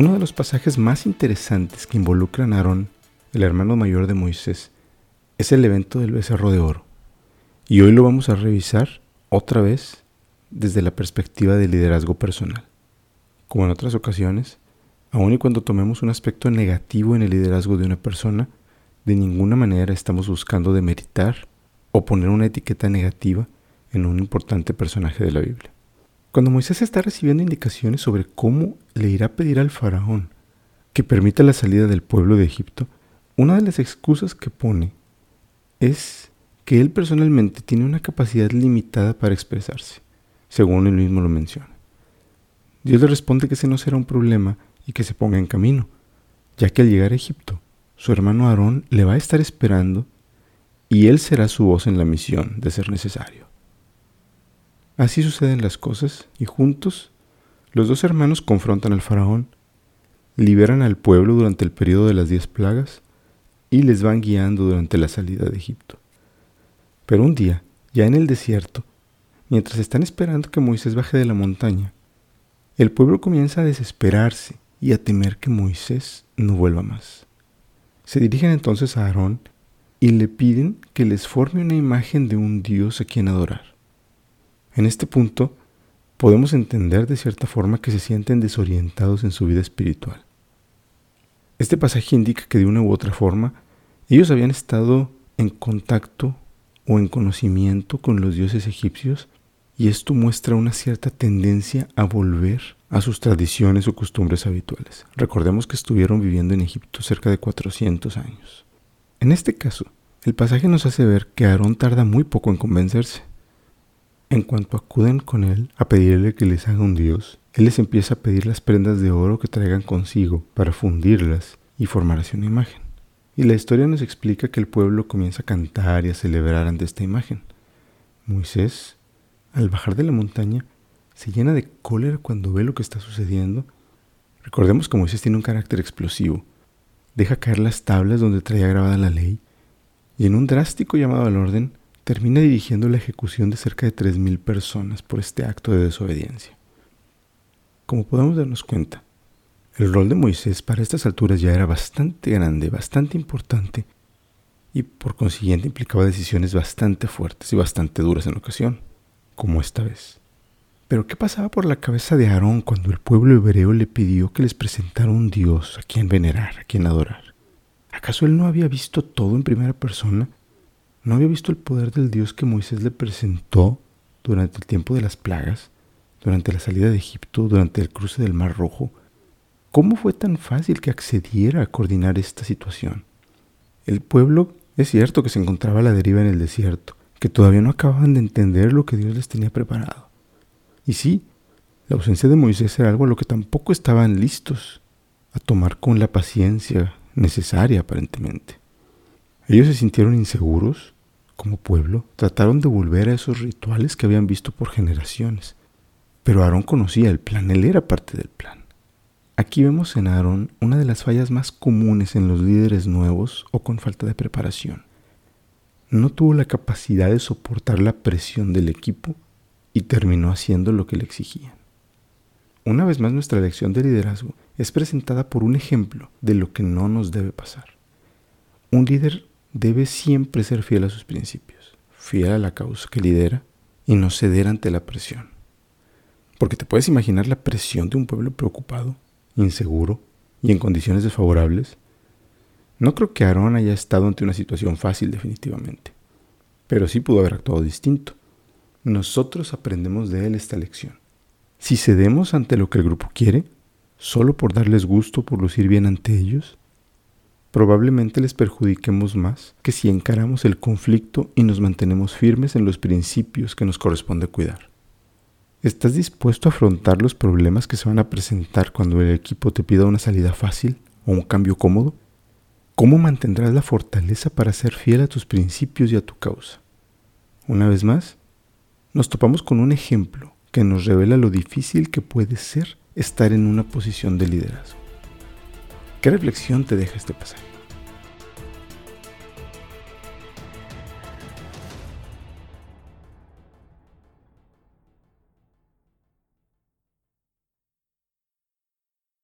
Uno de los pasajes más interesantes que involucran a Aarón, el hermano mayor de Moisés, es el evento del becerro de oro. Y hoy lo vamos a revisar otra vez desde la perspectiva del liderazgo personal. Como en otras ocasiones, aun y cuando tomemos un aspecto negativo en el liderazgo de una persona, de ninguna manera estamos buscando demeritar o poner una etiqueta negativa en un importante personaje de la Biblia. Cuando Moisés está recibiendo indicaciones sobre cómo le irá a pedir al faraón que permita la salida del pueblo de Egipto, una de las excusas que pone es que él personalmente tiene una capacidad limitada para expresarse, según él mismo lo menciona. Dios le responde que ese no será un problema y que se ponga en camino, ya que al llegar a Egipto, su hermano Aarón le va a estar esperando y él será su voz en la misión de ser necesario. Así suceden las cosas y juntos los dos hermanos confrontan al faraón, liberan al pueblo durante el periodo de las diez plagas y les van guiando durante la salida de Egipto. Pero un día, ya en el desierto, mientras están esperando que Moisés baje de la montaña, el pueblo comienza a desesperarse y a temer que Moisés no vuelva más. Se dirigen entonces a Aarón y le piden que les forme una imagen de un dios a quien adorar. En este punto, podemos entender de cierta forma que se sienten desorientados en su vida espiritual. Este pasaje indica que de una u otra forma ellos habían estado en contacto o en conocimiento con los dioses egipcios y esto muestra una cierta tendencia a volver a sus tradiciones o costumbres habituales. Recordemos que estuvieron viviendo en Egipto cerca de 400 años. En este caso, el pasaje nos hace ver que Aarón tarda muy poco en convencerse. En cuanto acuden con él a pedirle que les haga un dios, él les empieza a pedir las prendas de oro que traigan consigo para fundirlas y formar así una imagen. Y la historia nos explica que el pueblo comienza a cantar y a celebrar ante esta imagen. Moisés, al bajar de la montaña, se llena de cólera cuando ve lo que está sucediendo. Recordemos que Moisés tiene un carácter explosivo. Deja caer las tablas donde traía grabada la ley y en un drástico llamado al orden termina dirigiendo la ejecución de cerca de 3.000 personas por este acto de desobediencia. Como podemos darnos cuenta, el rol de Moisés para estas alturas ya era bastante grande, bastante importante, y por consiguiente implicaba decisiones bastante fuertes y bastante duras en ocasión, como esta vez. Pero ¿qué pasaba por la cabeza de Aarón cuando el pueblo hebreo le pidió que les presentara un Dios a quien venerar, a quien adorar? ¿Acaso él no había visto todo en primera persona ¿No había visto el poder del Dios que Moisés le presentó durante el tiempo de las plagas, durante la salida de Egipto, durante el cruce del Mar Rojo? ¿Cómo fue tan fácil que accediera a coordinar esta situación? El pueblo es cierto que se encontraba a la deriva en el desierto, que todavía no acababan de entender lo que Dios les tenía preparado. Y sí, la ausencia de Moisés era algo a lo que tampoco estaban listos a tomar con la paciencia necesaria aparentemente. Ellos se sintieron inseguros, como pueblo, trataron de volver a esos rituales que habían visto por generaciones. Pero Aarón conocía el plan, él era parte del plan. Aquí vemos en Aarón una de las fallas más comunes en los líderes nuevos o con falta de preparación. No tuvo la capacidad de soportar la presión del equipo y terminó haciendo lo que le exigían. Una vez más nuestra lección de liderazgo es presentada por un ejemplo de lo que no nos debe pasar. Un líder debe siempre ser fiel a sus principios, fiel a la causa que lidera y no ceder ante la presión. Porque te puedes imaginar la presión de un pueblo preocupado, inseguro y en condiciones desfavorables. No creo que Aarón haya estado ante una situación fácil definitivamente, pero sí pudo haber actuado distinto. Nosotros aprendemos de él esta lección. Si cedemos ante lo que el grupo quiere, solo por darles gusto, por lucir bien ante ellos, probablemente les perjudiquemos más que si encaramos el conflicto y nos mantenemos firmes en los principios que nos corresponde cuidar. ¿Estás dispuesto a afrontar los problemas que se van a presentar cuando el equipo te pida una salida fácil o un cambio cómodo? ¿Cómo mantendrás la fortaleza para ser fiel a tus principios y a tu causa? Una vez más, nos topamos con un ejemplo que nos revela lo difícil que puede ser estar en una posición de liderazgo. ¿Qué reflexión te deja este pasaje?